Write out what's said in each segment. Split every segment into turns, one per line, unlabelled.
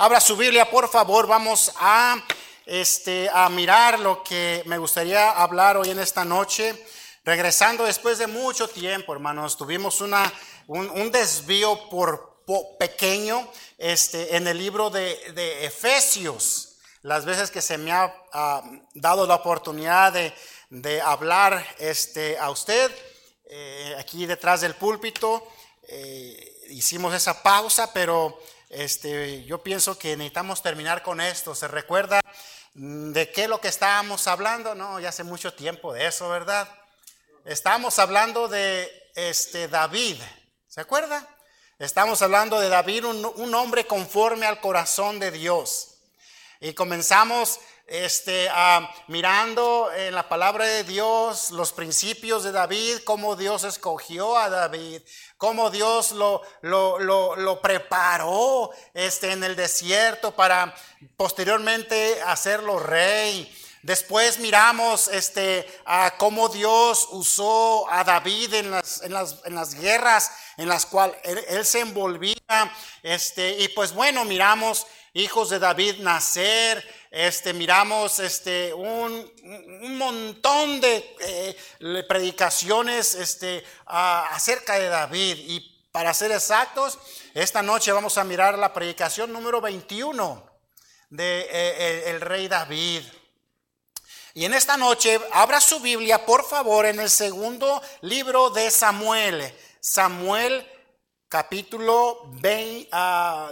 Abra su Biblia, por favor, vamos a, este, a mirar lo que me gustaría hablar hoy en esta noche. Regresando después de mucho tiempo, hermanos, tuvimos una, un, desvío por, pequeño este, en el libro de, Efesios. Las veces que se me ha dado la oportunidad de, hablar este, a usted, eh, aquí detrás del púlpito, eh, hicimos esa pausa, pero este, yo pienso que necesitamos terminar con esto. ¿Se recuerda de qué lo que estábamos hablando? No, ya hace mucho tiempo de eso, ¿verdad? Estábamos hablando de este, David. ¿Se acuerda? Estamos hablando de David, un, un hombre conforme al corazón de Dios. Y comenzamos este, mirando en la palabra de Dios los principios de David, cómo Dios escogió a David, cómo Dios lo, lo, lo, preparó este, en el desierto para posteriormente hacerlo rey. Después miramos este, a cómo Dios usó a David en las, en las, en las guerras en las cuales él, él, se envolvía. Este, y pues bueno, miramos hijos de David nacer, este, miramos este, un, un montón de eh, predicaciones este, acerca de David. Y para ser exactos, esta noche vamos a mirar la predicación número 21 de eh, eh, el rey David. Y en esta noche, abra su Biblia, por favor, en el segundo libro de Samuel. Samuel capítulo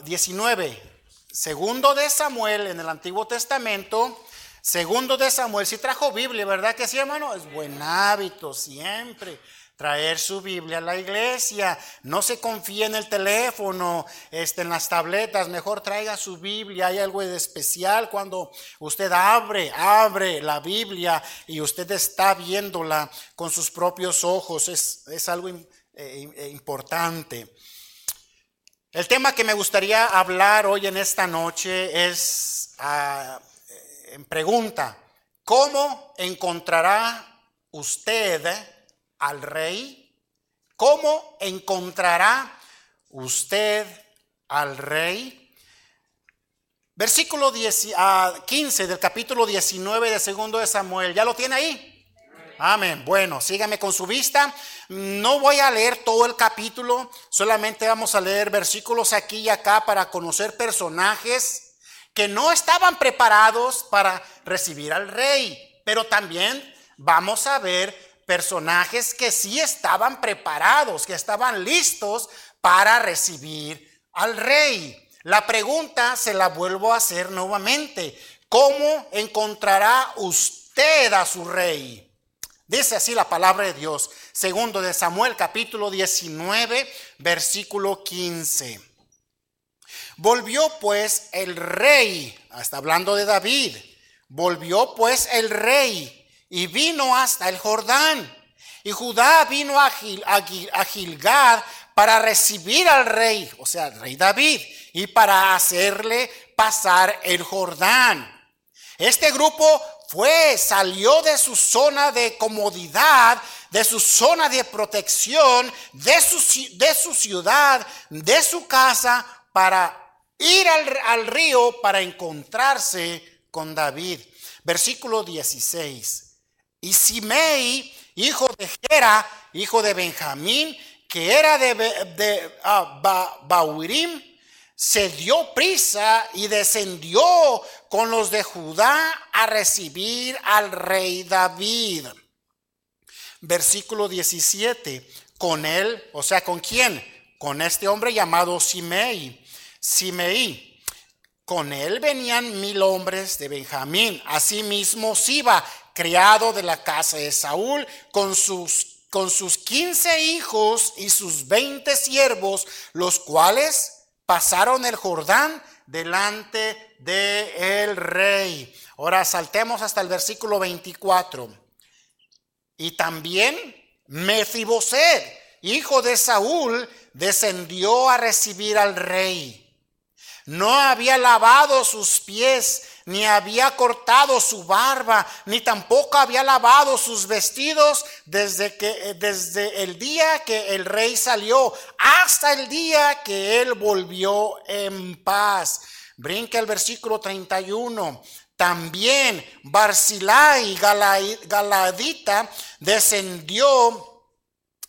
19. Segundo de Samuel en el Antiguo Testamento. Segundo de Samuel, si trajo Biblia, ¿verdad que sí, hermano? Es buen hábito siempre traer su Biblia a la iglesia. No se confíe en el teléfono, este, en las tabletas. Mejor traiga su Biblia. Hay algo de especial cuando usted abre, abre la Biblia y usted está viéndola con sus propios ojos. Es, es algo eh, eh, importante. El tema que me gustaría hablar hoy en esta noche es ah, en pregunta, ¿cómo encontrará usted al rey? ¿Cómo encontrará usted al rey? Versículo 15 ah, del capítulo 19 de segundo de Samuel, ¿ya lo tiene ahí? Amén. Bueno, sígame con su vista. No voy a leer todo el capítulo, solamente vamos a leer versículos aquí y acá para conocer personajes que no estaban preparados para recibir al rey, pero también vamos a ver personajes que sí estaban preparados, que estaban listos para recibir al rey. La pregunta se la vuelvo a hacer nuevamente. ¿Cómo encontrará usted a su rey? Dice así la palabra de Dios, segundo de Samuel capítulo 19, versículo 15. Volvió pues el rey, hasta hablando de David, volvió pues el rey y vino hasta el Jordán. Y Judá vino a, Gil, Gilgad para recibir al rey, o sea, el rey David, y para hacerle pasar el Jordán. Este grupo fue, salió de su zona de comodidad, de su zona de protección, de su, de su ciudad, de su casa, para ir al, río para encontrarse con David. Versículo 16. Y Simei, hijo de Gera, hijo de Benjamín, que era de, de Baurim, se dio prisa y descendió con los de Judá a recibir al rey David. Versículo 17. Con él, o sea, ¿con quién? Con este hombre llamado Simei. Simei. Con él venían mil hombres de Benjamín. Asimismo, Siba, criado de la casa de Saúl, con sus con sus quince hijos y sus veinte siervos, los cuales pasaron el Jordán delante de el rey. Ahora saltemos hasta el versículo 24. Y también Mefiboset, hijo de Saúl, descendió a recibir al rey. No había lavado sus pies ni había cortado su barba, ni tampoco había lavado sus vestidos desde que desde el día que el rey salió hasta el día que él volvió en paz. Brinca el versículo 31. También Barzilai Galadita descendió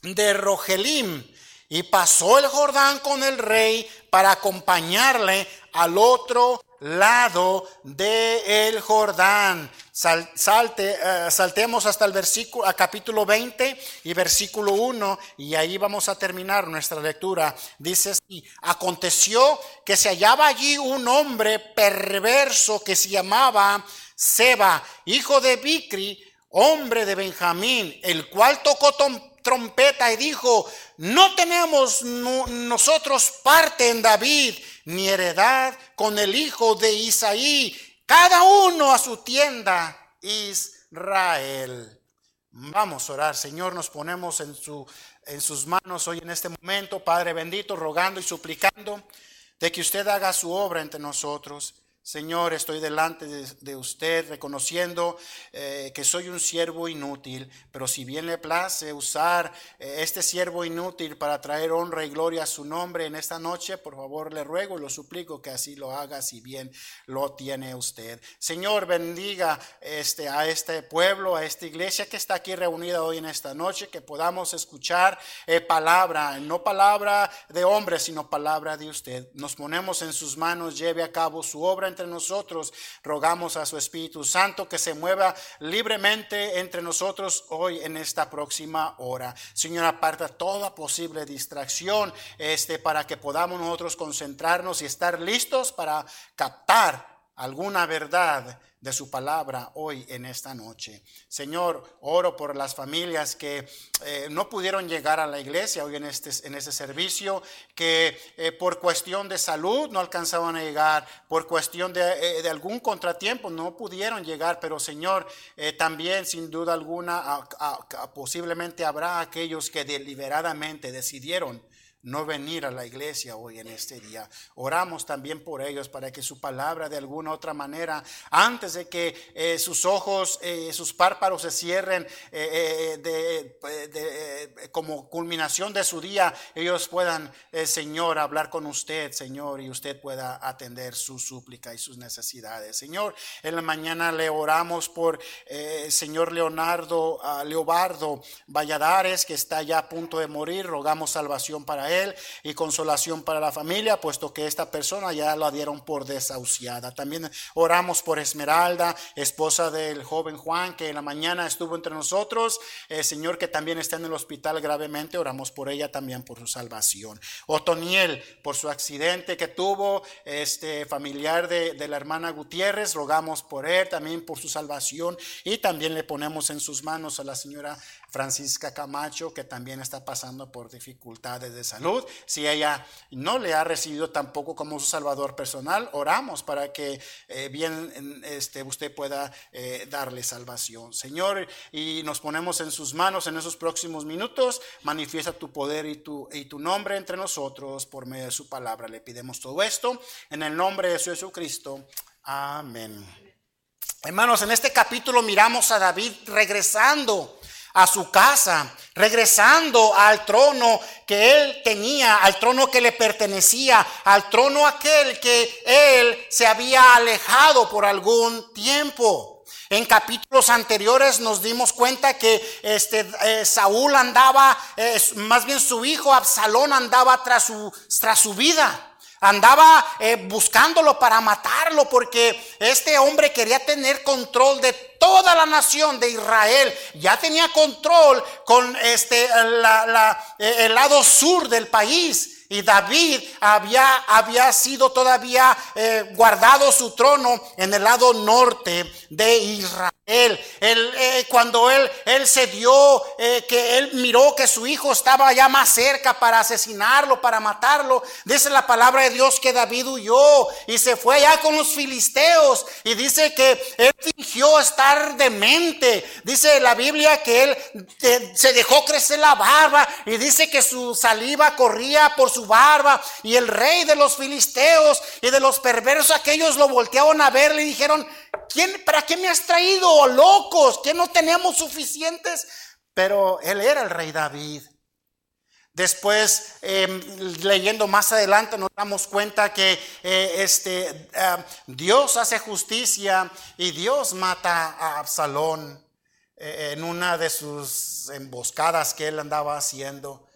de Rogelim y pasó el Jordán con el rey para acompañarle al otro lado del el Jordán. salte, eh, saltemos hasta el versículo, a capítulo 20 y versículo 1, y ahí vamos a terminar nuestra lectura. Dice así, aconteció que se hallaba allí un hombre perverso que se llamaba Seba, hijo de Bicri, hombre de Benjamín, el cual tocó trompeta y dijo, no tenemos nosotros parte en David, ni heredad con el hijo de Isaí, cada uno a su tienda, Israel. Vamos a orar, Señor, nos ponemos en, su, en sus manos hoy en este momento, Padre bendito, rogando y suplicando de que usted haga su obra entre nosotros. Señor, estoy delante de, usted reconociendo eh, que soy un siervo inútil, pero si bien le place usar eh, este siervo inútil para traer honra y gloria a su nombre en esta noche, por favor le ruego y lo suplico que así lo haga si bien lo tiene usted. Señor, bendiga este, a este pueblo, a esta iglesia que está aquí reunida hoy en esta noche, que podamos escuchar eh, palabra, no palabra de hombre, sino palabra de usted. Nos ponemos en sus manos, lleve a cabo su obra entre nosotros. Rogamos a su Espíritu Santo que se mueva libremente entre nosotros hoy en esta próxima hora. Señor, aparta toda posible distracción este, para que podamos nosotros concentrarnos y estar listos para captar alguna verdad de su palabra hoy en esta noche. Señor, oro por las familias que eh, no pudieron llegar a la iglesia hoy en este, en este servicio, que eh, por cuestión de salud no alcanzaban a llegar, por cuestión de, eh, algún contratiempo no pudieron llegar, pero Señor, también sin duda alguna posiblemente habrá aquellos que deliberadamente decidieron no venir a la iglesia hoy en este día. Oramos también por ellos para que su palabra de alguna otra manera, antes de que eh, sus ojos, eh, sus párpados se cierren eh, de, como culminación de su día, ellos puedan, Señor, hablar con usted, Señor, y usted pueda atender su súplica y sus necesidades. Señor, en la mañana le oramos por Señor Leonardo, Leobardo Valladares, que está ya a punto de morir. Rogamos salvación para él y consolación para la familia, puesto que esta persona ya la dieron por desahuciada. También oramos por Esmeralda, esposa del joven Juan, que en la mañana estuvo entre nosotros. El Señor, que también está en el hospital gravemente, oramos por ella también por su salvación. Otoniel, por su accidente que tuvo, este familiar de, de la hermana Gutiérrez, rogamos por él, también por su salvación y también le ponemos en sus manos a la señora Francisca Camacho, que también está pasando por dificultades de salud. Si ella no le ha recibido tampoco como su salvador personal, oramos para que eh, bien este, usted pueda eh, darle salvación. Señor, y nos ponemos en sus manos en esos próximos minutos. Manifiesta tu poder y tu, y tu nombre entre nosotros por medio de su palabra. Le pidemos todo esto en el nombre de Jesucristo. Amén. Hermanos, en este capítulo miramos a David regresando a su casa, regresando al trono que él tenía, al trono que le pertenecía, al trono aquel que él se había alejado por algún tiempo. En capítulos anteriores nos dimos cuenta que este, eh, Saúl andaba, más bien su hijo Absalón andaba tras su, tras su vida. Andaba eh, buscándolo para matarlo porque este hombre quería tener control de toda la nación de Israel. Ya tenía control con este, el lado sur del país. Y David había, había sido todavía eh, guardado su trono en el lado norte de Israel. Eh, cuando él, él se dio, eh, que él miró que su hijo estaba ya más cerca para asesinarlo, para matarlo, dice la palabra de Dios que David huyó y se fue allá con los filisteos y dice que él fingió estar demente. Dice la Biblia que él se dejó crecer la barba y dice que su saliva corría por su barba y el rey de los filisteos y de los perversos aquellos lo voltearon a ver y dijeron, ¿quién, ¿para qué me has traído, locos? ¿Que no tenemos suficientes? Pero él era el rey David. Después, em, leyendo más adelante, nos damos cuenta que eh, este, em, Dios hace justicia y Dios mata a Absalón eh, en una de sus emboscadas que él andaba haciendo.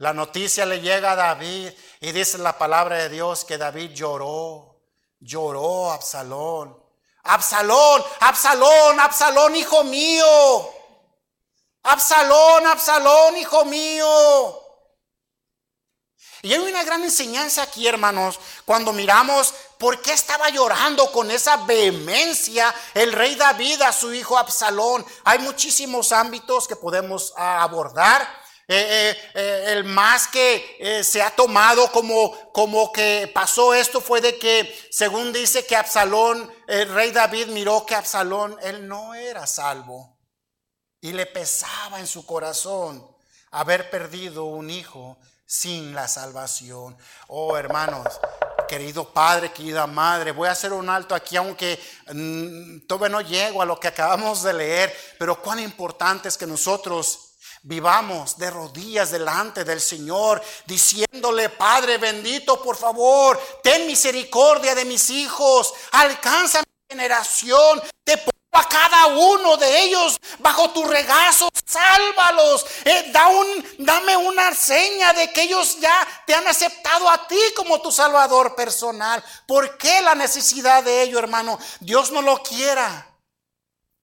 La noticia le llega a David y dice la palabra de Dios que David lloró, lloró Absalón. Absalón, Absalón, Absalón, hijo mío. Absalón, Absalón, hijo mío. Y hay una gran enseñanza aquí, hermanos, cuando miramos por qué estaba llorando con esa vehemencia el rey David a su hijo Absalón. Hay muchísimos ámbitos que podemos abordar. Eh, eh, eh, el más que se ha tomado como, como que pasó esto fue de que, según dice que Absalón, el rey David miró que Absalón, él no era salvo. Y le pesaba en su corazón haber perdido un hijo sin la salvación. Oh, hermanos, querido padre, querida madre, voy a hacer un alto aquí, aunque mm, todavía no llego a lo que acabamos de leer, pero cuán importante es que nosotros vivamos de rodillas delante del Señor, diciéndole, Padre bendito, por favor, ten misericordia de mis hijos, alcanza mi generación, te a cada uno de ellos bajo tu regazo, sálvalos, eh, da un, dame una seña de que ellos ya te han aceptado a ti como tu salvador personal. ¿Por qué la necesidad de ello, hermano? Dios no lo quiera.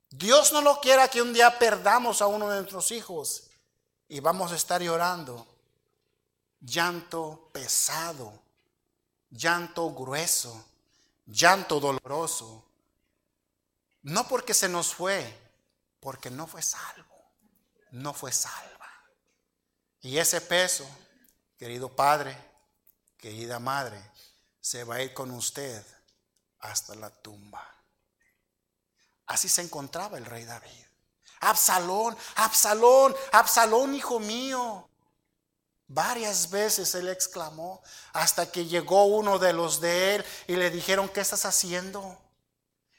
Dios no lo quiera que un día perdamos a uno de nuestros hijos y vamos a estar llorando. Llanto pesado, llanto grueso, llanto doloroso no porque se nos fue, porque no fue salvo, no fue salva. Y ese peso, querido padre, querida madre, se va a ir con usted hasta la tumba. Así se encontraba el rey David. Absalón, Absalón, Absalón, hijo mío. Varias veces él exclamó hasta que llegó uno de los de él y le dijeron, ¿qué estás haciendo?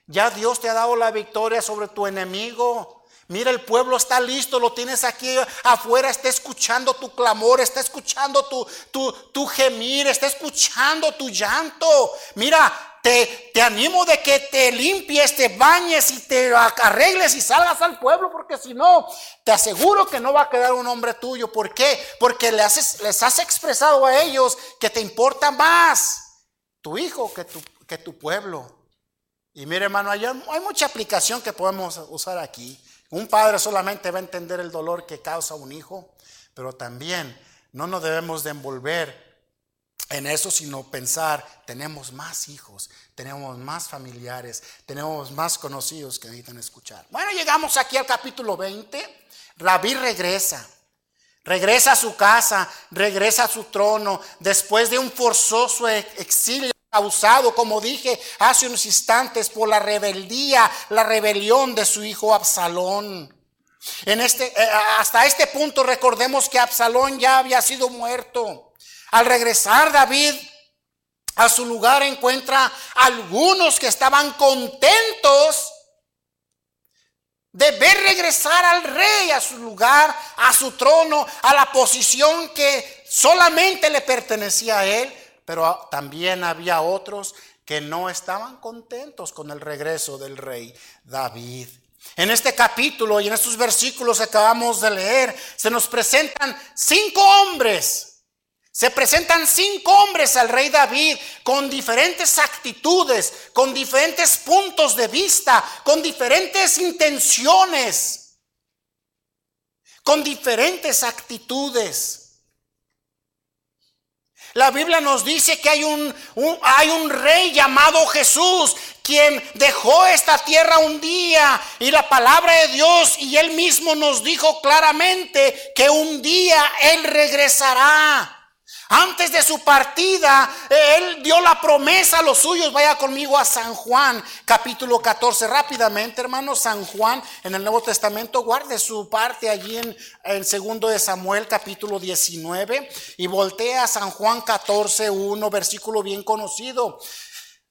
Ya Dios te ha dado la victoria sobre tu enemigo. Mira, el pueblo está listo, lo tienes aquí afuera, está escuchando tu clamor, está escuchando tu, tu, tu gemir, está escuchando tu llanto. Mira, te, animo de que te limpies, te bañes y te arregles y salgas al pueblo, porque si no, te aseguro que no va a quedar un hombre tuyo. ¿Por qué? Porque les, has expresado a ellos que te importa más tu hijo que tu, que tu pueblo. Y mire hermano, hay, hay mucha aplicación que podemos usar aquí. Un padre solamente va a entender el dolor que causa un hijo, pero también no nos debemos de envolver en eso, sino pensar, tenemos más hijos, tenemos más familiares, tenemos más conocidos que necesitan escuchar. Bueno, llegamos aquí al capítulo 20. Rabí regresa. Regresa a su casa, regresa a su trono, después de un forzoso exilio causado, como dije hace unos instantes, por la rebeldía, la rebelión de su hijo Absalón. En este, eh, hasta este punto recordemos que Absalón ya había sido muerto. Al regresar David a su lugar encuentra algunos que estaban contentos de ver regresar al rey a su lugar, a su trono, a la posición que solamente le pertenecía a él pero también había otros que no estaban contentos con el regreso del rey David. En este capítulo y en estos versículos que acabamos de leer, se nos presentan cinco hombres. Se presentan cinco hombres al rey David con diferentes actitudes, con diferentes puntos de vista, con diferentes intenciones, con diferentes actitudes. La Biblia nos dice que hay un, hay un rey llamado Jesús quien dejó esta tierra un día y la palabra de Dios y él mismo nos dijo claramente que un día él regresará. Antes de su partida, él dio la promesa a los suyos. Vaya conmigo a San Juan, capítulo 14. Rápidamente, hermano, San Juan en el Nuevo Testamento. Guarde su parte allí en el segundo de Samuel, capítulo 19. Y voltea a San Juan 14, 1, versículo bien conocido.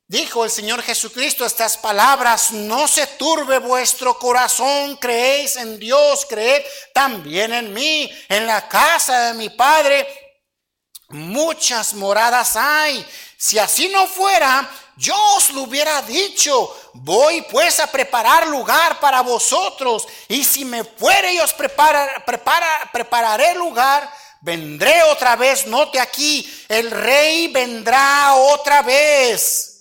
Dijo el Señor Jesucristo estas palabras, no se turbe vuestro corazón, creéis en Dios, creed también en mí, en la casa de mi Padre muchas moradas hay. Si así no fuera, yo os lo hubiera dicho, voy pues a preparar lugar para vosotros, y si me fuere y os prepara, prepara, prepararé lugar, vendré otra vez, note aquí, el rey vendrá otra vez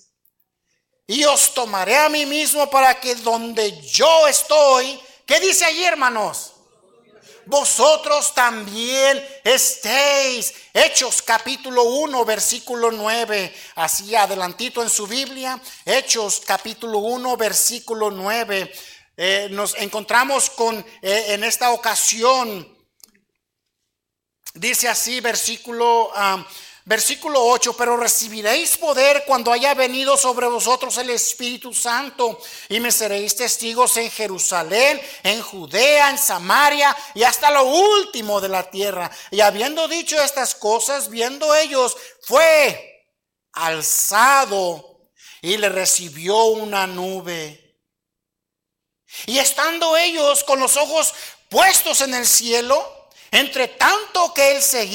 y os tomaré a mí mismo para que donde yo estoy, ¿qué dice allí hermanos? Vosotros también estéis. Hechos capítulo 1, versículo 9. Así adelantito en su Biblia. Hechos capítulo 1, versículo 9. Eh, nos encontramos con, eh, en esta ocasión, dice así, versículo ah, Versículo 8, pero recibiréis poder cuando haya venido sobre vosotros el Espíritu Santo y me seréis testigos en Jerusalén, en Judea, en Samaria y hasta lo último de la tierra. Y habiendo dicho estas cosas, viendo ellos, fue alzado y le recibió una nube. Y estando ellos con los ojos puestos en el cielo, entre tanto que él se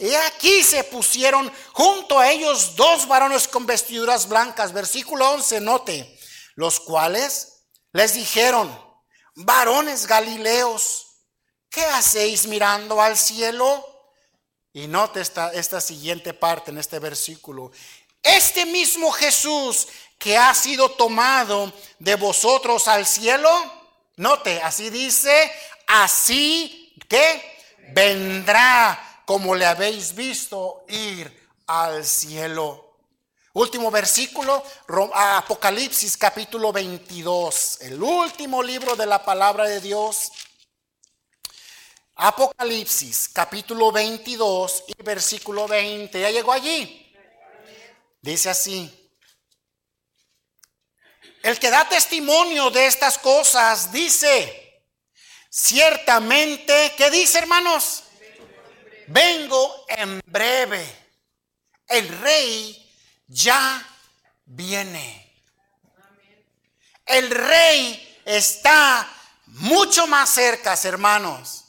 y aquí se pusieron junto a ellos dos varones con vestiduras blancas. Versículo 11, note. Los cuales les dijeron, varones galileos, ¿qué hacéis mirando al cielo? Y note esta, esta siguiente parte en este versículo. Este mismo Jesús que ha sido tomado de vosotros al cielo, note, así dice, así que vendrá como le habéis visto ir al cielo. Último versículo, Apocalipsis capítulo 22, el último libro de la palabra de Dios. Apocalipsis capítulo 22 y versículo 20. ¿Ya llegó allí? Dice así. El que da testimonio de estas cosas dice, ciertamente, ¿qué dice hermanos? Vengo en breve. El rey ya viene. El rey está mucho más cerca, hermanos.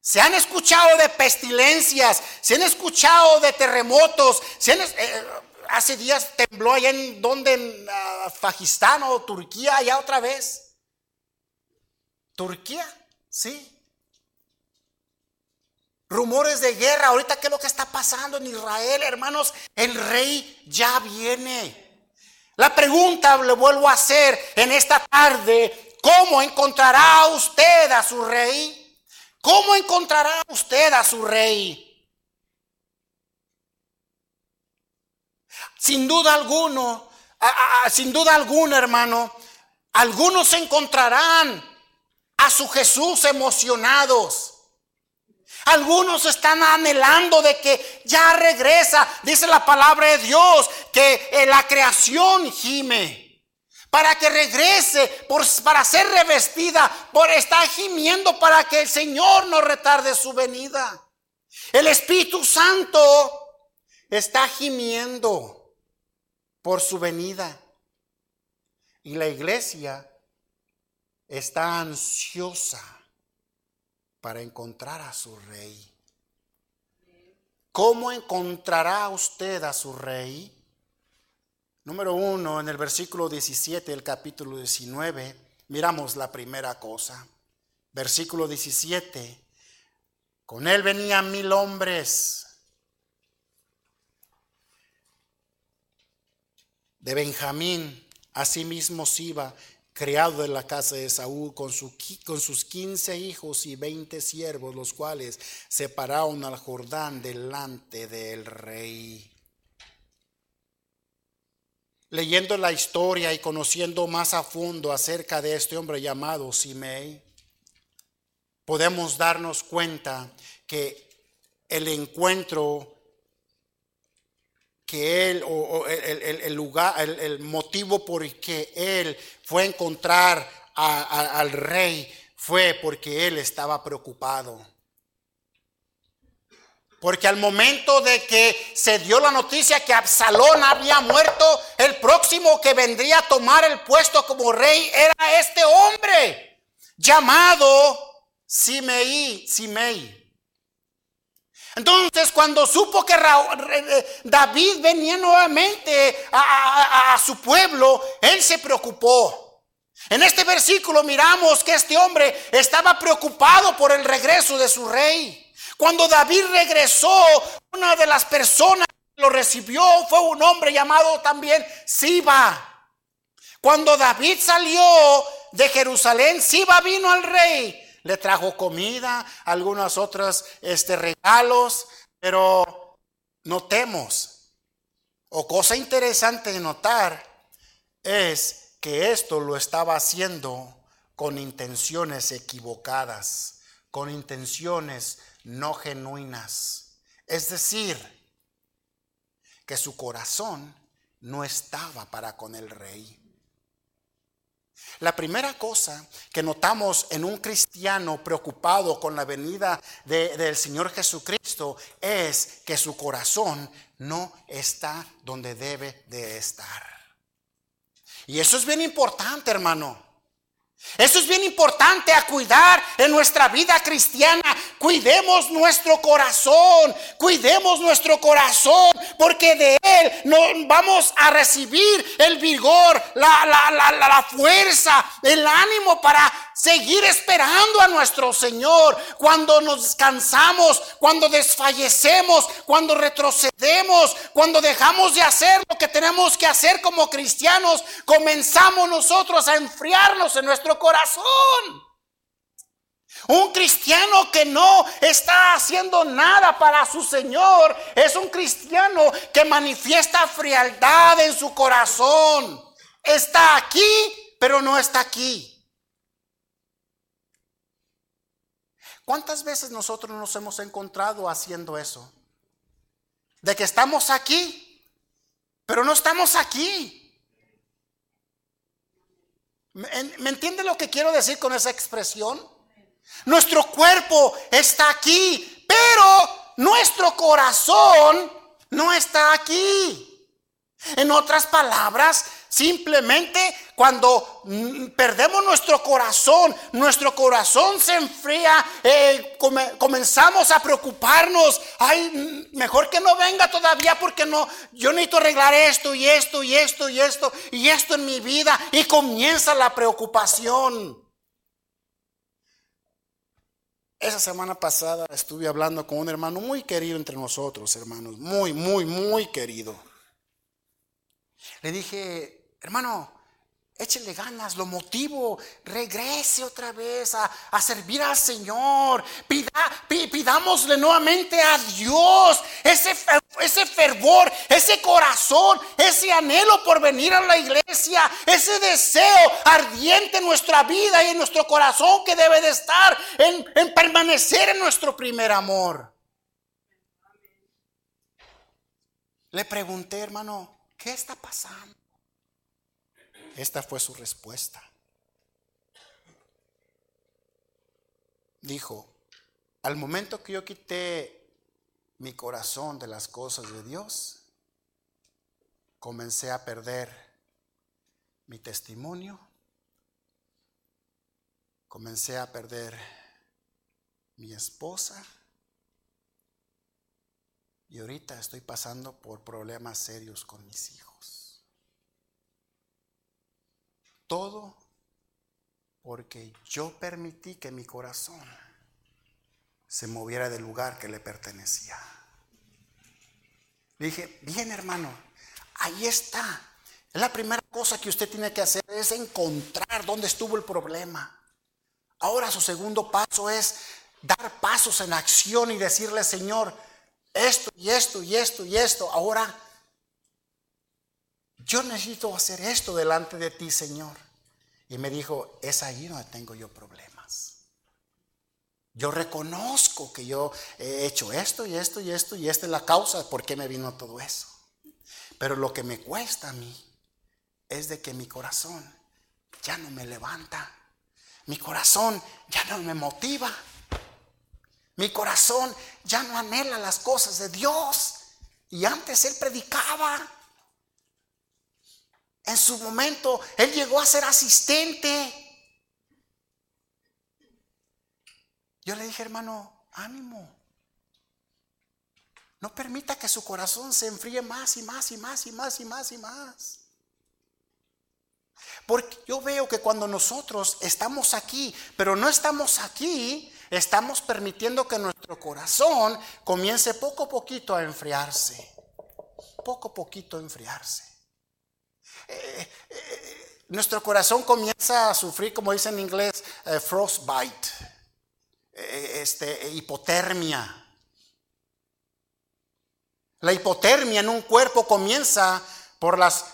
Se han escuchado de pestilencias, se han escuchado de terremotos, eh, hace días tembló allá en donde, en uh, o Turquía, allá otra vez. Turquía, sí rumores de guerra. Ahorita, ¿qué es lo que está pasando en Israel, hermanos? El rey ya viene. La pregunta le vuelvo a hacer en esta tarde, ¿cómo encontrará usted a su rey? ¿Cómo encontrará usted a su rey? Sin duda alguno, sin duda alguna, hermano, algunos encontrarán a su Jesús emocionados. Algunos están anhelando de que ya regresa. Dice la palabra de Dios que eh, la creación gime. Para que regrese, para ser revestida, por estar gimiendo para que el Señor no retarde su venida. El Espíritu Santo está gimiendo por su venida. Y la iglesia está ansiosa para encontrar a su rey. ¿Cómo encontrará usted a su rey? Número uno, en el versículo 17 del capítulo 19, miramos la primera cosa. Versículo 17, con él venían mil hombres de Benjamín, asimismo Siba, criado de la casa de Saúl, con, con sus quince hijos y veinte siervos, los cuales se pararon al Jordán delante del rey. Leyendo la historia y conociendo más a fondo acerca de este hombre llamado Simei, podemos darnos cuenta que el encuentro que él, o, el, lugar, el, motivo por el que él fue a encontrar al rey fue porque él estaba preocupado. Porque al momento de que se dio la noticia que Absalón había muerto, el próximo que vendría a tomar el puesto como rey era este hombre llamado Simei, Simei. Entonces, cuando supo que David venía nuevamente a, a, su pueblo, él se preocupó. En este versículo miramos que este hombre estaba preocupado por el regreso de su rey. Cuando David regresó, una de las personas que lo recibió fue un hombre llamado también Siba. Cuando David salió de Jerusalén, Siba vino al rey, le trajo comida, algunos otros este, regalos, pero notemos, o cosa interesante de notar, es que esto lo estaba haciendo con intenciones equivocadas, con intenciones no genuinas. Es decir, que su corazón no estaba para con el rey. La primera cosa que notamos en un cristiano preocupado con la venida del Señor Jesucristo es que su corazón no está donde debe de estar. Y eso es bien importante, hermano. Eso es bien importante a cuidar en nuestra vida cristiana. Cuidemos nuestro corazón, cuidemos nuestro corazón, porque de él no vamos a recibir el vigor, la, la, la fuerza, el ánimo para seguir esperando a nuestro Señor. Cuando nos cansamos, cuando desfallecemos, cuando retrocedemos, cuando dejamos de hacer lo que tenemos que hacer como cristianos, comenzamos nosotros a enfriarnos en nuestro corazón. Un cristiano que no está haciendo nada para su Señor es un cristiano que manifiesta frialdad en su corazón. Está aquí, pero no está aquí. ¿Cuántas veces nosotros nos hemos encontrado haciendo eso? De que estamos aquí, pero no estamos aquí. ¿Me, entiende lo que quiero decir con esa expresión? Nuestro cuerpo está aquí, pero nuestro corazón no está aquí. En otras palabras, simplemente cuando mm, perdemos nuestro corazón, nuestro corazón se enfría, eh, comenzamos a preocuparnos. Ay, mm, mejor que no venga todavía porque no, yo necesito arreglar esto y esto y esto y esto y esto en mi vida. Y comienza la preocupación. Esa semana pasada estuve hablando con un hermano muy querido entre nosotros, hermanos, muy, muy, muy querido. Le dije, hermano, échele ganas, lo motivo, regrese otra vez a, servir al Señor. pidámosle nuevamente a Dios ese, ese fervor, ese corazón, ese anhelo por venir a la iglesia, ese deseo ardiente en nuestra vida y en nuestro corazón que debe de estar en, en permanecer en nuestro primer amor. Le pregunté, hermano, ¿Qué está pasando? Esta fue su respuesta. Dijo, al momento que yo quité mi corazón de las cosas de Dios, comencé a perder mi testimonio, comencé a perder mi esposa, y ahorita estoy pasando por problemas serios con mis hijos. Todo porque yo permití que mi corazón se moviera del lugar que le pertenecía. Le dije, bien hermano, ahí está. La primera cosa que usted tiene que hacer es encontrar dónde estuvo el problema. Ahora su segundo paso es dar pasos en acción y decirle, Señor, esto y esto y esto y esto. Ahora, yo necesito hacer esto delante de ti, Señor. Y me dijo, es ahí donde tengo yo problemas. Yo reconozco que yo he hecho esto y esto y esto y esta es la causa de por qué me vino todo eso. Pero lo que me cuesta a mí es de que mi corazón ya no me levanta. Mi corazón ya no me motiva. Mi corazón ya no anhela las cosas de Dios. Y antes él predicaba. En su momento él llegó a ser asistente. Yo le dije, hermano, ánimo. No permita que su corazón se enfríe más y más y más y más y más y más. Porque yo veo que cuando nosotros estamos aquí, pero no estamos aquí, estamos permitiendo que nuestro corazón comience poco a poquito a enfriarse. Poco a poquito a enfriarse. Eh, eh, nuestro corazón comienza a sufrir, como dice en inglés, eh, frostbite, este, hipotermia. La hipotermia en un cuerpo comienza por las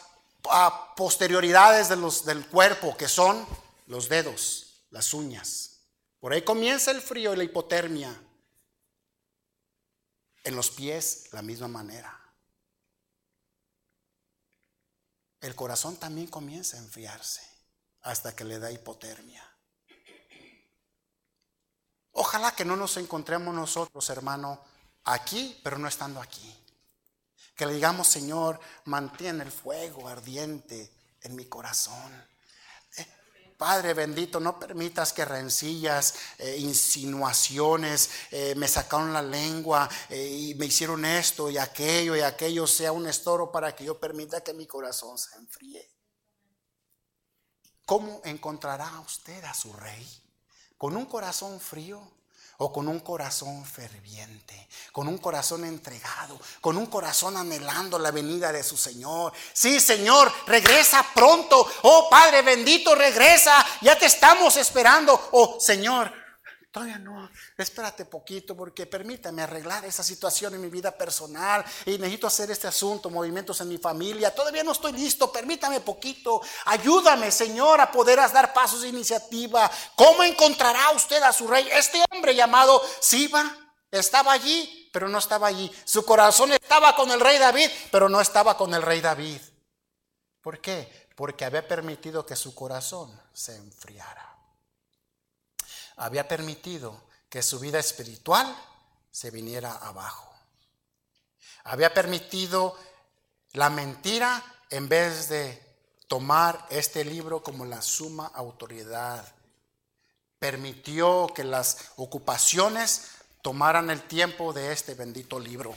posterioridades del cuerpo, que son los dedos, las uñas. Por ahí comienza el frío y la hipotermia. En los pies, la misma manera. El corazón también comienza a enfriarse hasta que le da hipotermia. Ojalá que no nos encontremos nosotros, hermano, aquí, pero no estando aquí. Que le digamos, Señor, mantiene el fuego ardiente en mi corazón. Eh, Padre bendito, no permitas que rencillas, eh, insinuaciones, eh, me sacaron la lengua y me hicieron esto y aquello y aquello sea un estoro para que yo permita que mi corazón se enfríe. ¿Cómo encontrará usted a su rey? ¿Con un corazón frío? O con un corazón ferviente, con un corazón entregado, con un corazón anhelando la venida de su Señor. Sí, Señor, regresa pronto. Oh Padre bendito, regresa. Ya te estamos esperando. Oh Señor, Todavía no, espérate poquito porque permítame arreglar esa situación en mi vida personal y necesito hacer este asunto, movimientos en mi familia. Todavía no estoy listo, permítame poquito. Ayúdame, Señor, a poder dar pasos de iniciativa. ¿Cómo encontrará usted a su rey? Este hombre llamado Siba estaba allí, pero no estaba allí. Su corazón estaba con el rey David, pero no estaba con el rey David. ¿Por qué? Porque había permitido que su corazón se enfriara había permitido que su vida espiritual se viniera abajo. Había permitido la mentira en vez de tomar este libro como la suma autoridad. Permitió que las ocupaciones tomaran el tiempo de este bendito libro.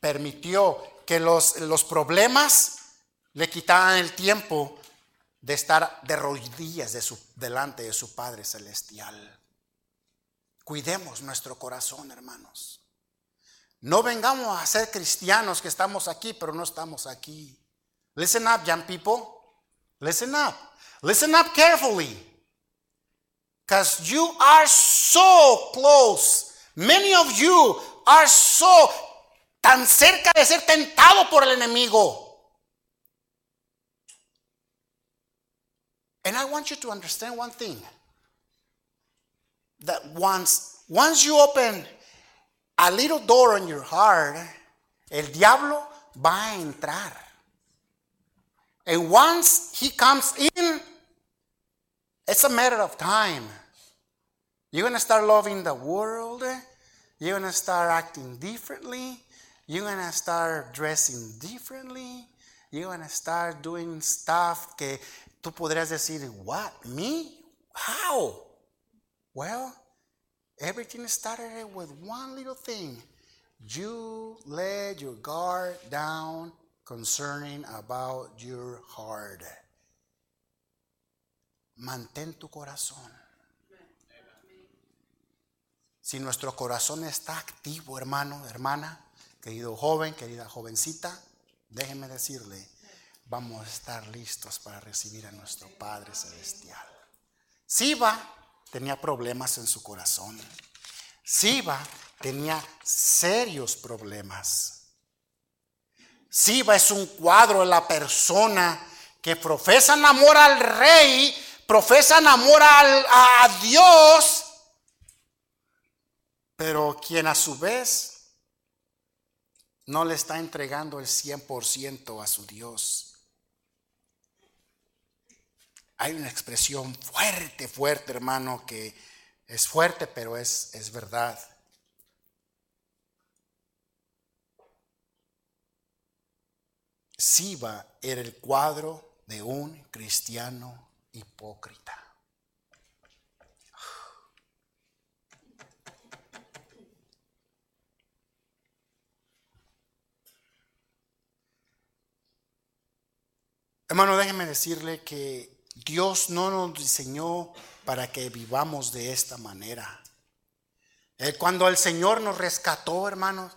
Permitió que los, los problemas le quitaran el tiempo de estar de rodillas delante de su Padre Celestial. Cuidemos nuestro corazón, hermanos. No vengamos a ser cristianos que estamos aquí, pero no estamos aquí. Listen up, young people. Listen up. Listen up carefully. Because you are so close. Many of you are so tan cerca de ser tentado por el enemigo. And I want you to understand one thing that once, once you open a little door in your heart, el diablo va a entrar. And once he comes in, it's a matter of time. You're going to start loving the world. You're going to start acting differently. You're going to start dressing differently. You're going to start doing stuff que tú podrías decir, what? Me? How? Well, everything started with one little thing. You let your guard down concerning about your heart. Mantén tu corazón. Si nuestro corazón está activo, hermano, hermana, querido joven, querida jovencita, déjenme decirle, vamos a estar listos para recibir a nuestro Padre Celestial. Si va tenía problemas en su corazón. Siba tenía serios problemas. Siba es un cuadro de la persona que profesa amor al rey, profesa amor a Dios, pero quien a su vez no le está entregando el 100% a su Dios hay una expresión fuerte, fuerte, hermano, que es fuerte, pero es, es verdad. Siba era el cuadro de un cristiano hipócrita. Hermano, déjeme decirle que Dios no nos diseñó para que vivamos de esta manera. Eh, cuando el Señor nos rescató, hermanos,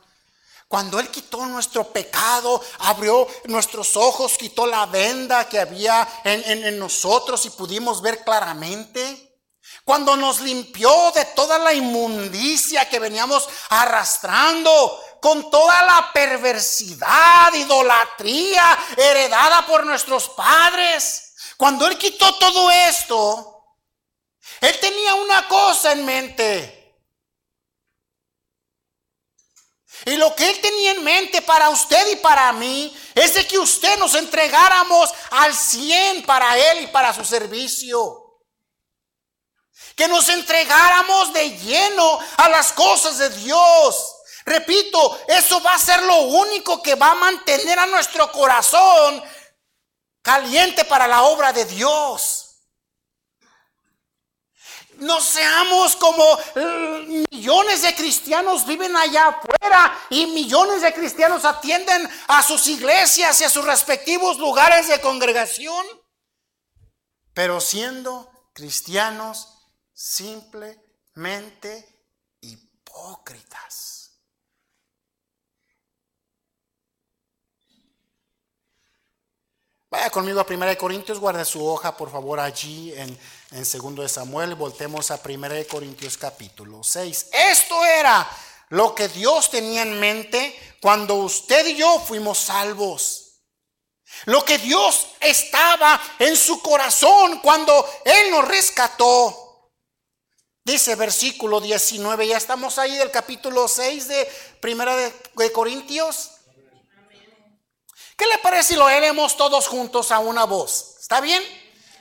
cuando Él quitó nuestro pecado, abrió nuestros ojos, quitó la venda que había en, en, nosotros y pudimos ver claramente. Cuando nos limpió de toda la inmundicia que veníamos arrastrando, con toda la perversidad, idolatría heredada por nuestros padres. Cuando Él quitó todo esto, Él tenía una cosa en mente. Y lo que Él tenía en mente para usted y para mí es de que usted nos entregáramos al cien para Él y para su servicio. Que nos entregáramos de lleno a las cosas de Dios. Repito, eso va a ser lo único que va a mantener a nuestro corazón caliente para la obra de Dios. No seamos como eh, millones de cristianos viven allá afuera y millones de cristianos atienden a sus iglesias y a sus respectivos lugares de congregación, pero siendo cristianos simplemente hipócritas. Vaya conmigo a 1 Corintios, guarda su hoja por favor allí en, en 2 de Samuel. Voltemos a 1 Corintios capítulo 6. Esto era lo que Dios tenía en mente cuando usted y yo fuimos salvos. Lo que Dios estaba en su corazón cuando Él nos rescató. Dice versículo 19, ya estamos ahí del capítulo 6 de Primera de Corintios. ¿Qué le parece si lo leemos todos juntos a una voz? ¿Está bien?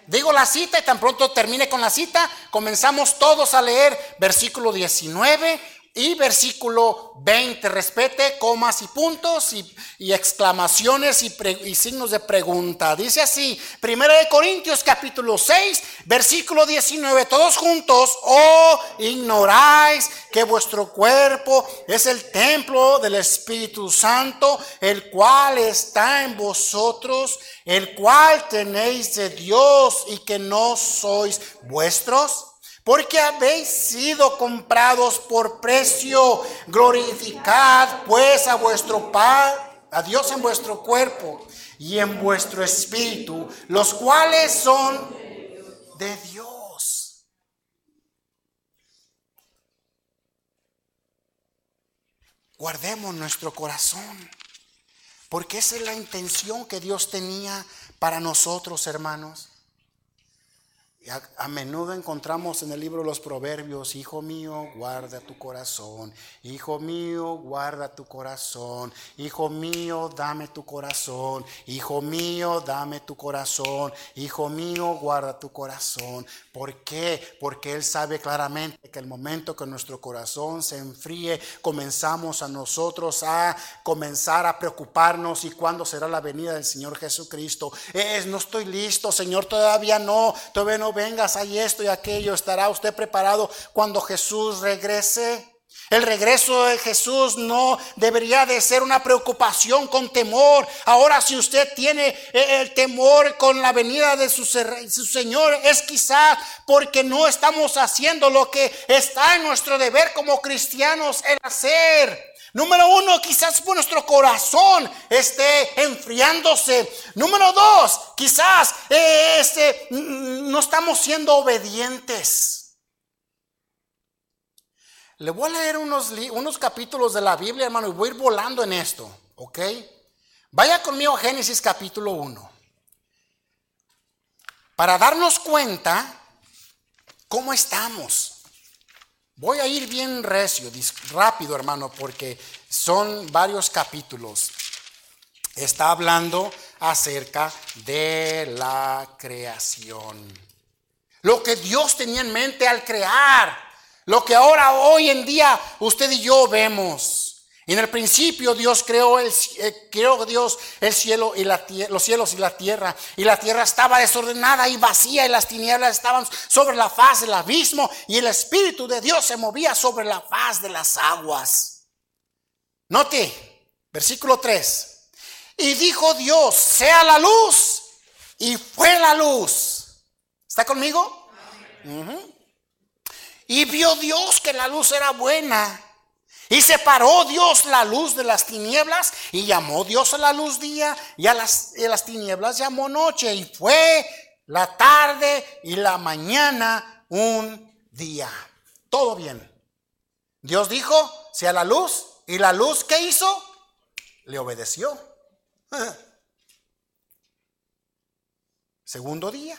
Digo la cita y tan pronto termine con la cita, comenzamos todos a leer versículo 19 y versículo 20, respete comas y puntos y, exclamaciones y, signos de pregunta. Dice así, Primera de Corintios capítulo 6, versículo 19, todos juntos, oh, ignoráis que vuestro cuerpo es el templo del Espíritu Santo, el cual está en vosotros, el cual tenéis de Dios y que no sois vuestros porque habéis sido comprados por precio. Glorificad pues a vuestro Padre, a Dios en vuestro cuerpo y en vuestro espíritu, los cuales son de Dios. Guardemos nuestro corazón, porque esa es la intención que Dios tenía para nosotros, hermanos. A, menudo encontramos en el libro los proverbios, hijo mío, guarda tu corazón, hijo mío, guarda tu corazón, hijo mío, dame tu corazón, hijo mío, dame tu corazón, hijo mío, guarda tu corazón. ¿Por qué? Porque Él sabe claramente que el momento que nuestro corazón se enfríe, comenzamos a nosotros a comenzar a preocuparnos y cuándo será la venida del Señor Jesucristo. Es, no estoy listo, Señor, todavía no, todavía no vengas, hay esto y aquello, estará usted preparado cuando Jesús regrese. El regreso de Jesús no debería de ser una preocupación con temor. Ahora si usted tiene eh, el temor con la venida de su, su, Señor, es quizá porque no estamos haciendo lo que está en nuestro deber como cristianos el hacer. Número uno, quizás nuestro corazón esté enfriándose. Número dos, quizás eh, este, no estamos siendo obedientes. Le voy a leer unos, unos capítulos de la Biblia, hermano, y voy a ir volando en esto, ¿ok? Vaya conmigo a Génesis capítulo 1. Para darnos cuenta cómo estamos. Voy a ir bien recio, rápido hermano, porque son varios capítulos. Está hablando acerca de la creación. Lo que Dios tenía en mente al crear. Lo que ahora, hoy en día, usted y yo vemos. En el principio Dios creó, el, eh, creó Dios el cielo y la, los cielos y la tierra. Y la tierra estaba desordenada y vacía y las tinieblas estaban sobre la faz del abismo y el Espíritu de Dios se movía sobre la faz de las aguas. Note, versículo 3. Y dijo Dios, sea la luz. Y fue la luz. ¿Está conmigo? Y vio Dios que la luz era buena. Y separó Dios la luz de las tinieblas y llamó Dios a la luz día y a las, las tinieblas llamó noche. Y fue la tarde y la mañana un día. Todo bien. Dios dijo, sea la luz. ¿Y la luz qué hizo? Le obedeció. Segundo día.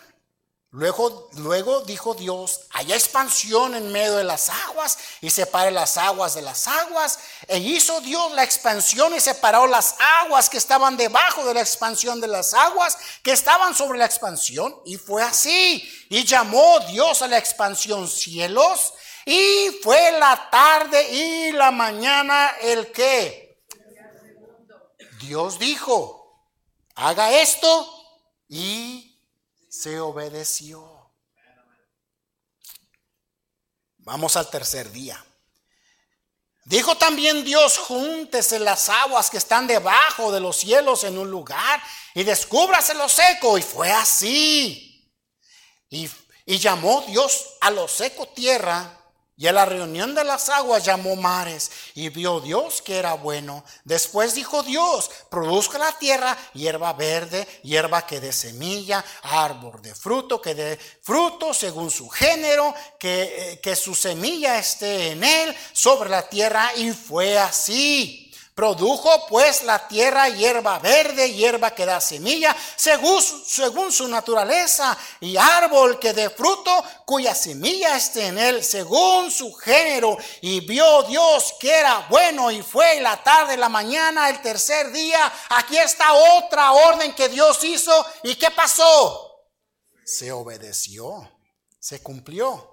Luego, luego dijo Dios, haya expansión en medio de las aguas y separe las aguas de las aguas. E hizo Dios la expansión y separó las aguas que estaban debajo de la expansión de las aguas que estaban sobre la expansión. Y fue así. Y llamó Dios a la expansión cielos. Y fue la tarde y la mañana el que. Dios dijo, haga esto y se obedeció. Vamos al tercer día. Dijo también Dios, júntese las aguas que están debajo de los cielos en un lugar y descúbrase lo seco. Y fue así. Y, y llamó Dios a lo seco tierra y a la reunión de las aguas llamó mares y vio Dios que era bueno. Después dijo Dios, produzca la tierra hierba verde, hierba que dé semilla, árbol de fruto que dé fruto según su género, que, eh, que su semilla esté en él sobre la tierra. Y fue así. Produjo pues la tierra hierba verde, hierba que da semilla, según, su naturaleza, y árbol que dé fruto, cuya semilla esté en él, según su género. Y vio Dios que era bueno, y fue la tarde, la mañana, el tercer día. Aquí está otra orden que Dios hizo. ¿Y qué pasó? Se obedeció, se cumplió.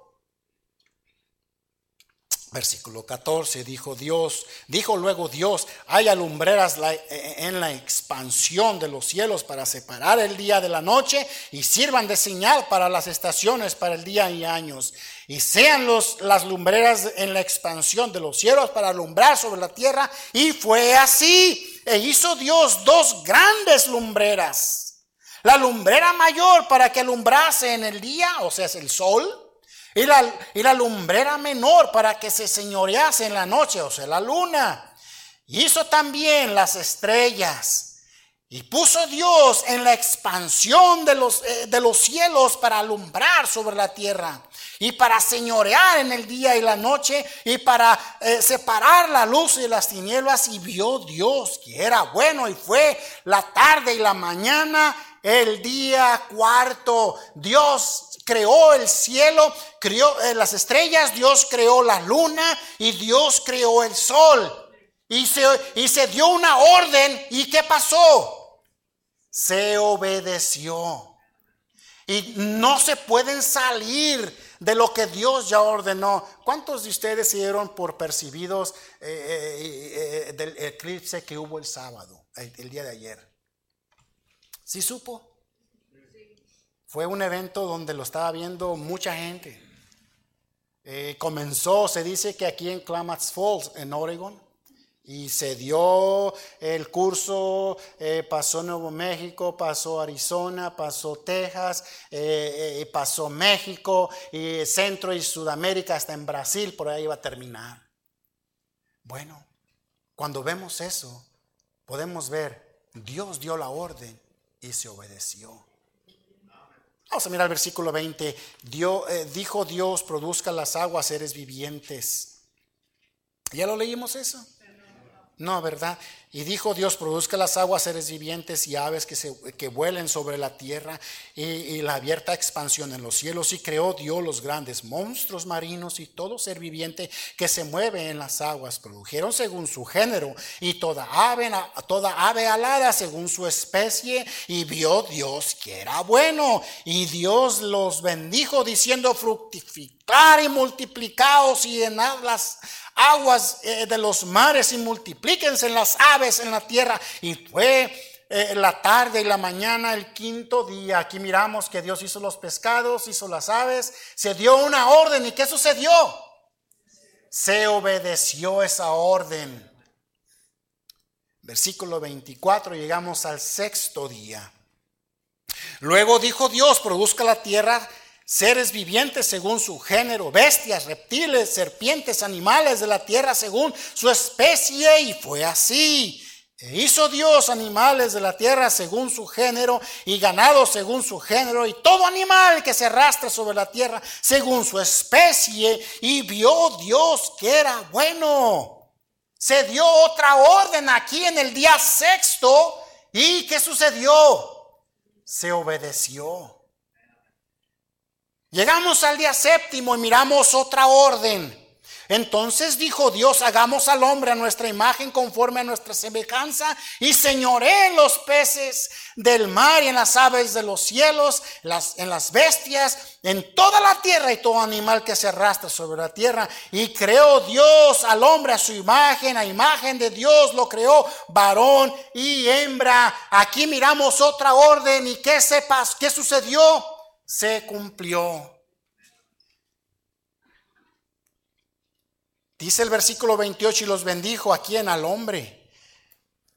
Versículo 14, dijo Dios, dijo luego Dios, hay lumbreras en la expansión de los cielos para separar el día de la noche y sirvan de señal para las estaciones, para el día y años. Y sean los, las lumbreras en la expansión de los cielos para alumbrar sobre la tierra. Y fue así. E hizo Dios dos grandes lumbreras. La lumbrera mayor para que alumbrase en el día, o sea, es el sol y la, y la lumbrera menor para que se señorease en la noche, o sea, la luna. Hizo también las estrellas. Y puso Dios en la expansión de los, eh, de los cielos para alumbrar sobre la tierra y para señorear en el día y la noche y para eh, separar la luz y las tinieblas. Y vio Dios que era bueno y fue la tarde y la mañana el día cuarto. Dios creó el cielo, creó eh, las estrellas, Dios creó la luna y Dios creó el sol. Y se, y se dio una orden y ¿qué pasó? Se obedeció. Y no se pueden salir de lo que Dios ya ordenó. ¿Cuántos de ustedes se dieron por percibidos eh, eh, del eclipse que hubo el sábado, el, día de ayer? ¿Sí supo? Fue un evento donde lo estaba viendo mucha gente. Eh, comenzó, se dice que aquí en Klamath Falls, en Oregon, y se dio el curso, eh, pasó Nuevo México, pasó Arizona, pasó Texas, eh, pasó México, y Centro y Sudamérica, hasta en Brasil, por ahí iba a terminar. Bueno, cuando vemos eso, podemos ver, Dios dio la orden y se obedeció. Vamos a mirar el versículo 20. Eh, dijo Dios, produzca las aguas seres vivientes. ¿Ya lo leímos eso? No, ¿verdad? Y dijo Dios, produzca las aguas seres vivientes y aves que, se, que vuelen sobre la tierra y, la abierta expansión en los cielos. Y creó Dios los grandes monstruos marinos y todo ser viviente que se mueve en las aguas. Produjeron según su género y toda ave, toda ave alada según su especie. Y vio Dios que era bueno. Y Dios los bendijo diciendo fructificar y multiplicaos y en las aguas eh, de los mares y multiplíquense las aves en la tierra. Y fue eh, la tarde y la mañana, el quinto día. Aquí miramos que Dios hizo los pescados, hizo las aves, se dio una orden. ¿Y qué sucedió? Se obedeció esa orden. Versículo 24, llegamos al sexto día. Luego dijo Dios, produzca la tierra seres vivientes según su género, bestias, reptiles, serpientes, animales de la tierra según su especie, y fue así. E hizo Dios animales de la tierra según su género y ganado según su género y todo animal que se arrastra sobre la tierra según su especie y vio Dios que era bueno. Se dio otra orden aquí en el día sexto y ¿qué sucedió? Se obedeció. Llegamos al día séptimo y miramos otra orden. Entonces dijo Dios, hagamos al hombre a nuestra imagen conforme a nuestra semejanza y señoré en los peces del mar y en las aves de los cielos, en las bestias, en toda la tierra y todo animal que se arrastra sobre la tierra. Y creó Dios al hombre a su imagen, a imagen de Dios lo creó varón y hembra. Aquí miramos otra orden y que sepas qué sucedió se cumplió. Dice el versículo 28 y los bendijo a quien al hombre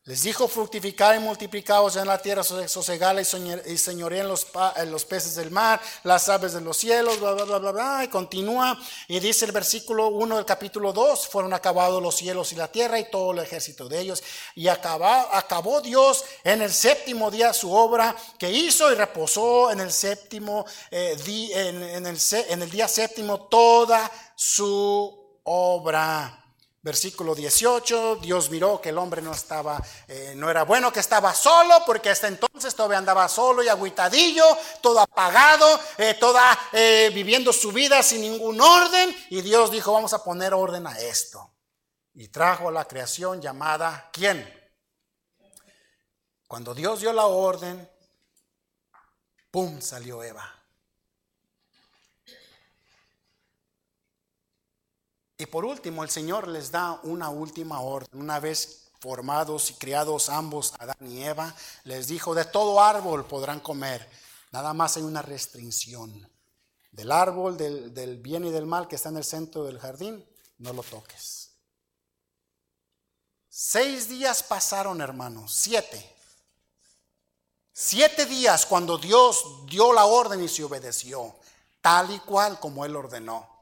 les dijo fructificar y multiplicaos en la tierra sosegada y señoreen los, los peces del mar, las aves de los cielos, bla, bla, bla, bla, bla. Y continúa y dice el versículo 1 del capítulo 2, fueron acabados los cielos y la tierra y todo el ejército de ellos. Y acabó Dios en el séptimo día su obra que hizo y reposó en el séptimo, eh, en el día séptimo toda su obra. Versículo 18, Dios miró que el hombre no estaba, eh, no era bueno, que estaba solo, porque hasta entonces todavía andaba solo y agüitadillo, todo apagado, eh, toda eh, viviendo su vida sin ningún orden. Y Dios dijo, vamos a poner orden a esto. Y trajo la creación llamada, ¿quién? Cuando Dios dio la orden, ¡pum! salió Eva. Y por último, el Señor les da una última orden. Una vez formados y criados ambos, Adán y Eva, les dijo, de todo árbol podrán comer. Nada más hay una restricción. Del árbol del, bien y del mal que está en el centro del jardín, no lo toques. Seis días pasaron, hermanos, siete. Siete días cuando Dios dio la orden y se obedeció, tal y cual como Él ordenó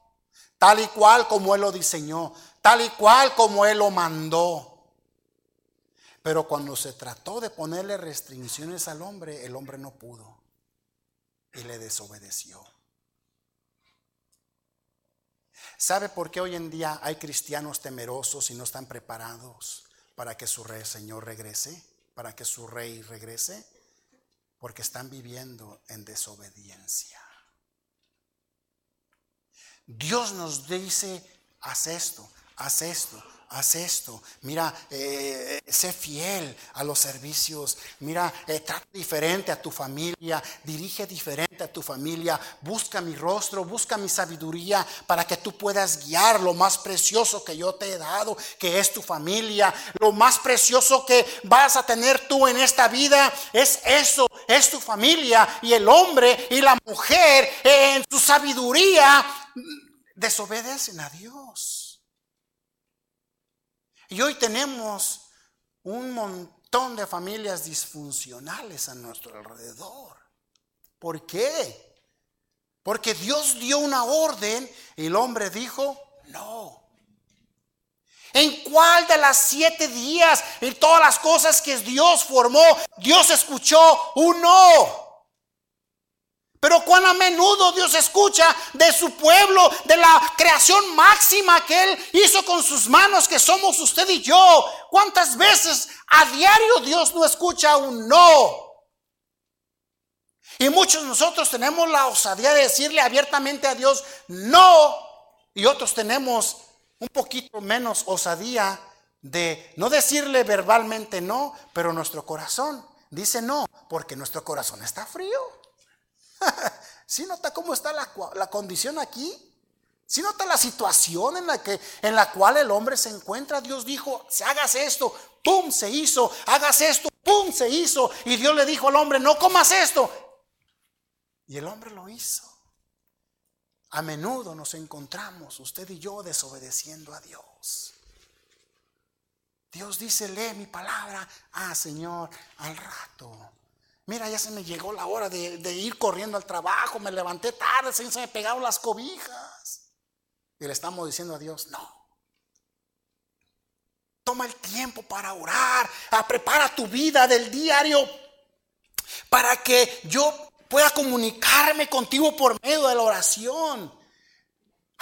tal y cual como Él lo diseñó, tal y cual como Él lo mandó. Pero cuando se trató de ponerle restricciones al hombre, el hombre no pudo y le desobedeció. ¿Sabe por qué hoy en día hay cristianos temerosos y no están preparados para que su rey Señor regrese? Para que su rey regrese? Porque están viviendo en desobediencia. Dios nos dice, haz esto, haz esto, haz esto. Mira, eh, sé fiel a los servicios. Mira, eh, trata diferente a tu familia. Dirige diferente a tu familia. Busca mi rostro, busca mi sabiduría para que tú puedas guiar lo más precioso que yo te he dado, que es tu familia. Lo más precioso que vas a tener tú en esta vida es eso, es tu familia. Y el hombre y la mujer en su sabiduría desobedecen a Dios. Y hoy tenemos un montón de familias disfuncionales a nuestro alrededor. ¿Por qué? Porque Dios dio una orden y el hombre dijo, no. ¿En cuál de las siete días y todas las cosas que Dios formó, Dios escuchó un no? Pero cuán a menudo Dios escucha de su pueblo, de la creación máxima que Él hizo con sus manos, que somos usted y yo. ¿Cuántas veces a diario Dios no escucha un no? Y muchos de nosotros tenemos la osadía de decirle abiertamente a Dios no, y otros tenemos un poquito menos osadía de no decirle verbalmente no, pero nuestro corazón dice no, porque nuestro corazón está frío. ¿Sí nota cómo está la, la condición aquí? ¿Sí nota la situación en la, que, en la cual el hombre se encuentra? Dios dijo, hagas esto, ¡pum! se hizo, hagas esto, ¡pum! se hizo. Y Dios le dijo al hombre, no comas esto. Y el hombre lo hizo. A menudo nos encontramos, usted y yo, desobedeciendo a Dios. Dios dice, lee mi palabra. Ah, Señor, al rato. Mira, ya se me llegó la hora de, ir corriendo al trabajo, me levanté tarde, se me pegaron las cobijas. Y le estamos diciendo a Dios, no. Toma el tiempo para orar, a prepara tu vida del diario para que yo pueda comunicarme contigo por medio de la oración.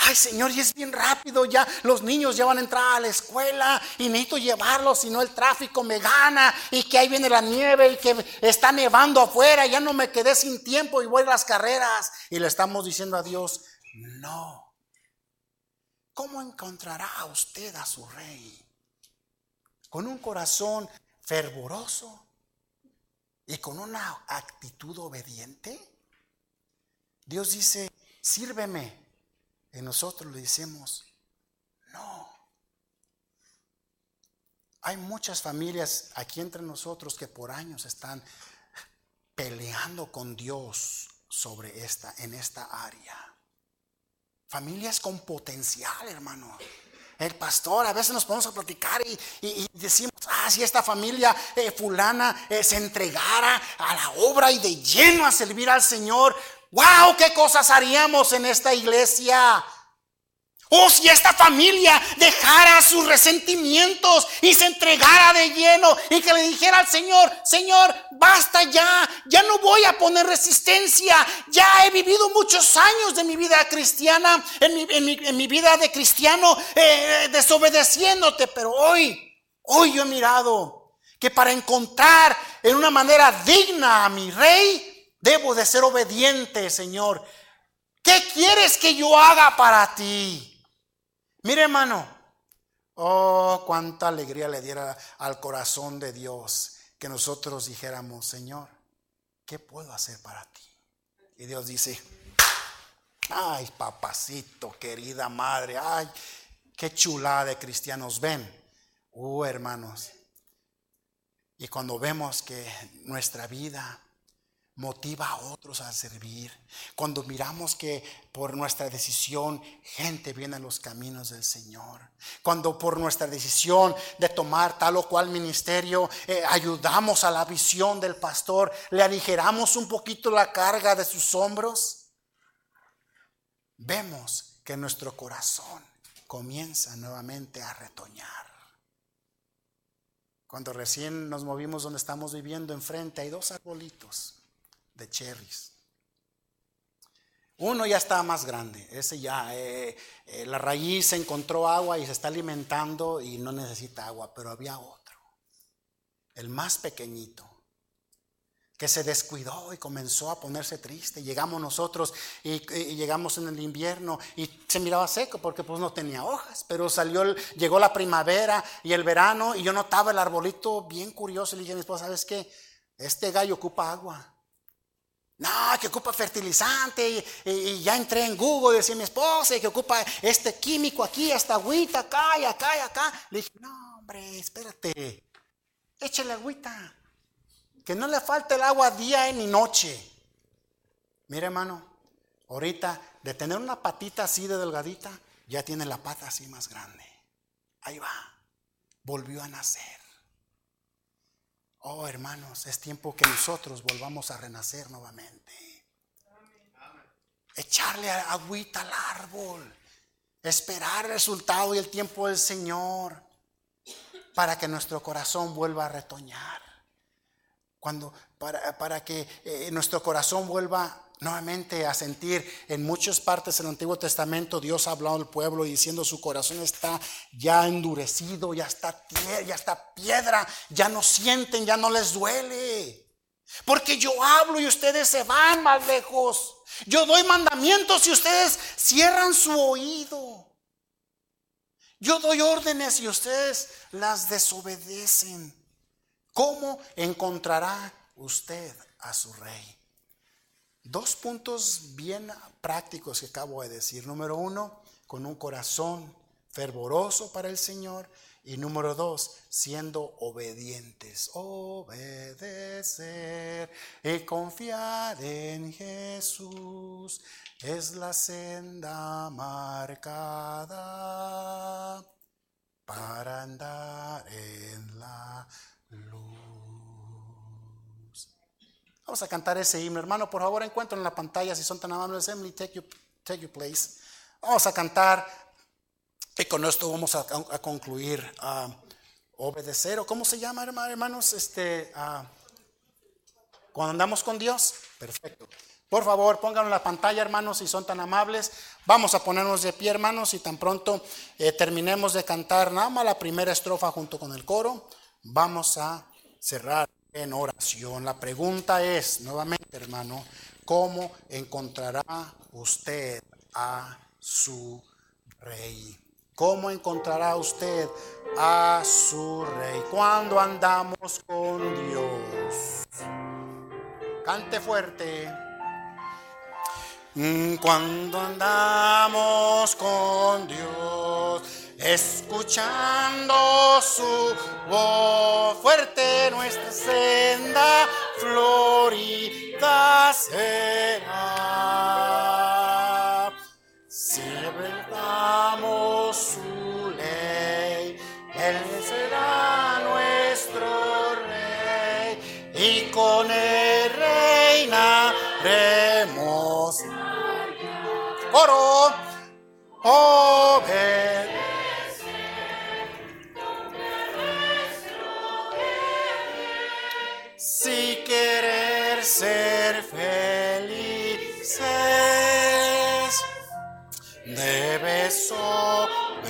Ay Señor, y es bien rápido, ya los niños ya van a entrar a la escuela y necesito llevarlos, si no el tráfico me gana y que ahí viene la nieve y que está nevando afuera, ya no me quedé sin tiempo y voy a las carreras. Y le estamos diciendo a Dios, no. ¿Cómo encontrará usted a su rey? Con un corazón fervoroso y con una actitud obediente. Dios dice, sírveme y nosotros le decimos, no. Hay muchas familias aquí entre nosotros que por años están peleando con Dios sobre esta, en esta área. Familias con potencial, hermano. El pastor, a veces nos ponemos a platicar y, decimos, ah, si esta familia eh, fulana eh, se entregara a la obra y de lleno a servir al Señor, wow, qué cosas haríamos en esta iglesia. Oh, si esta familia dejara sus resentimientos y se entregara de lleno y que le dijera al Señor, Señor, basta ya, ya no voy a poner resistencia, ya he vivido muchos años de mi vida cristiana, en mi, vida de cristiano, eh, desobedeciéndote, pero hoy, hoy yo he mirado que para encontrar en una manera digna a mi rey, Debo de ser obediente, Señor. ¿Qué quieres que yo haga para ti? Mire, hermano. Oh, cuánta alegría le diera al corazón de Dios que nosotros dijéramos, Señor, ¿qué puedo hacer para ti? Y Dios dice, ay, papacito, querida madre, ay, qué chulada de cristianos ven. Oh, hermanos. Y cuando vemos que nuestra vida motiva a otros a servir. Cuando miramos que por nuestra decisión gente viene a los caminos del Señor. Cuando por nuestra decisión de tomar tal o cual ministerio eh, ayudamos a la visión del pastor, le aligeramos un poquito la carga de sus hombros, vemos que nuestro corazón comienza nuevamente a retoñar. Cuando recién nos movimos donde estamos viviendo enfrente hay dos arbolitos de cherries. Uno ya está más grande, ese ya, eh, eh, la raíz encontró agua y se está alimentando y no necesita agua, pero había otro, el más pequeñito, que se descuidó y comenzó a ponerse triste. Llegamos nosotros y, llegamos en el invierno y se miraba seco porque pues no tenía hojas, pero salió, llegó la primavera y el verano y yo notaba el arbolito bien curioso y le dije a mi esposa, ¿sabes qué? Este gallo ocupa agua. No, que ocupa fertilizante y, ya entré en Google, decía mi esposa, que ocupa este químico aquí, esta agüita acá y acá y acá. Le dije, no, hombre, espérate, échale agüita, que no le falte el agua día ni noche. Mira, hermano, ahorita de tener una patita así de delgadita, ya tiene la pata así más grande. Ahí va, volvió a nacer. Oh, hermanos, es tiempo que nosotros volvamos a renacer nuevamente. Echarle agüita al árbol. Esperar el resultado y el tiempo del Señor para que nuestro corazón vuelva a retoñar. Cuando, para, para que eh, nuestro corazón vuelva nuevamente a sentir en muchas partes del Antiguo Testamento Dios ha hablado al pueblo diciendo su corazón está ya endurecido, ya está, ya está piedra, ya no sienten, ya no les duele. Porque yo hablo y ustedes se van más lejos. Yo doy mandamientos y ustedes cierran su oído. Yo doy órdenes y ustedes las desobedecen. ¿Cómo encontrará usted a su rey? Dos puntos bien prácticos que acabo de decir. Número uno, con un corazón fervoroso para el Señor. Y número dos, siendo obedientes. Obedecer y confiar en Jesús es la senda marcada para andar en la luz. Vamos a cantar ese himno, hermano. Por favor, encuentren en la pantalla si son tan amables. Emily, take your, take your place. Vamos a cantar y con esto vamos a, concluir. a obedecer, o cómo se llama, hermanos, este, cuando andamos con Dios. Perfecto. Por favor, pónganlo en la pantalla, hermanos, si son tan amables. Vamos a ponernos de pie, hermanos, y tan pronto eh, terminemos de cantar nada más la primera estrofa junto con el coro, vamos a cerrar en oración. La pregunta es, nuevamente, hermano, ¿cómo encontrará usted a su rey? ¿Cómo encontrará usted a su rey cuando andamos con Dios? Cante fuerte. Mm, cuando andamos con Dios, escuchando su voz fuerte, nuestra senda florida será. su ley, Él será nuestro rey y con él reinaremos. Oro, obedece. Ser felices debes obedecer.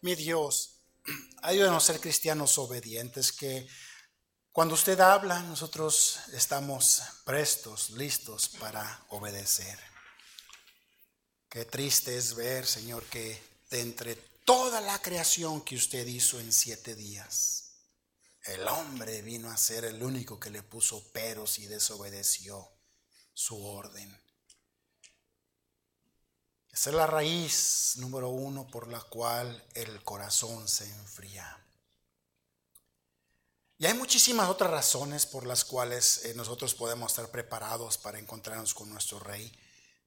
Mi Dios, ayúdanos a ser cristianos obedientes que cuando usted habla, nosotros estamos prestos, listos para obedecer. Qué triste es ver, Señor, que de entre toda la creación que usted hizo en siete días, el hombre vino a ser el único que le puso peros y desobedeció su orden. Esa es la raíz número uno por la cual el corazón se enfría. Y hay muchísimas otras razones por las cuales eh, nosotros podemos estar preparados para encontrarnos con nuestro Rey,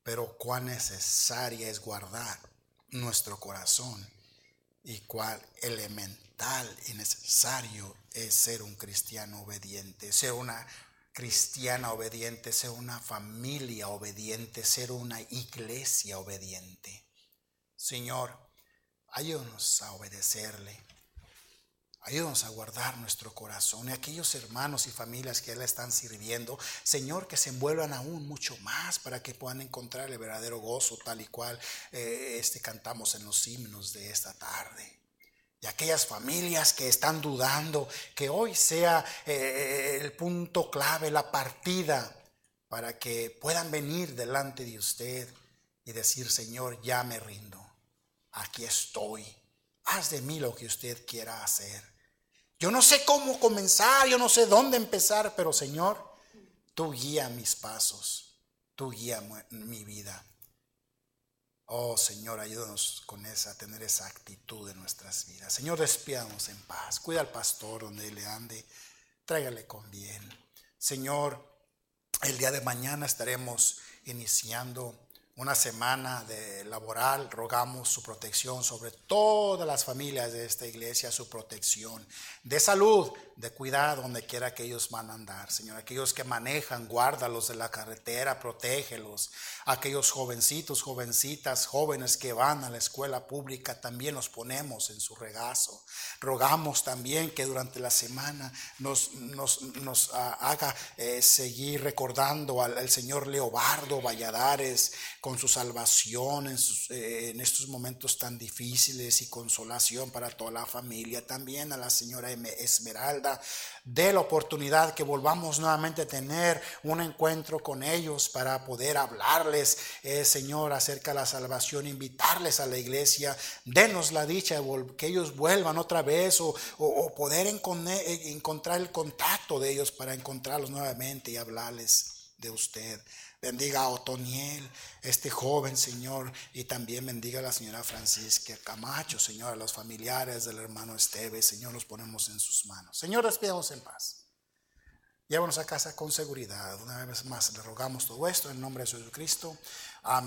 pero cuán necesaria es guardar nuestro corazón y cuál elemental y necesario es ser un cristiano obediente, ser una cristiana obediente, ser una familia obediente, ser una iglesia obediente. Señor, ayúdanos a obedecerle. Ayúdanos a guardar nuestro corazón y aquellos hermanos y familias que le están sirviendo, Señor, que se envuelvan aún mucho más para que puedan encontrar el verdadero gozo tal y cual eh, este, cantamos en los himnos de esta tarde. Y aquellas familias que están dudando, que hoy sea eh, el punto clave, la partida, para que puedan venir delante de usted y decir, Señor, ya me rindo, aquí estoy, haz de mí lo que usted quiera hacer. Yo no sé cómo comenzar, yo no sé dónde empezar, pero Señor, tú guía mis pasos, tú guía mi vida. Oh Señor, ayúdanos con esa, tener esa actitud en nuestras vidas. Señor, despídanos en paz. Cuida al pastor donde le ande. Tráigale con bien. Señor, el día de mañana estaremos iniciando una semana de laboral, rogamos su protección sobre todas las familias de esta iglesia, su protección de salud, de cuidado donde quiera que ellos van a andar, Señor. Aquellos que manejan, guárdalos de la carretera, protégelos. Aquellos jovencitos, jovencitas, jóvenes que van a la escuela pública, también los ponemos en su regazo. Rogamos también que durante la semana nos, ah, haga eh, seguir recordando al, Señor Leobardo Valladares con su salvación en, eh, en estos momentos tan difíciles y consolación para toda la familia. También a la señora Esmeralda, de la oportunidad que volvamos nuevamente a tener un encuentro con ellos para poder hablarles, eh, Señor, acerca de la salvación, invitarles a la iglesia, denos la dicha de que ellos vuelvan otra vez o, poder eh, encontrar el contacto de ellos para encontrarlos nuevamente y hablarles de usted. Bendiga a Otoniel, este joven Señor, y también bendiga a la señora Francisca Camacho, Señor, a los familiares del hermano Esteve, Señor, los ponemos en sus manos. Señor, despidamos en paz. Llévanos a casa con seguridad. Una vez más le rogamos todo esto en nombre de Jesucristo.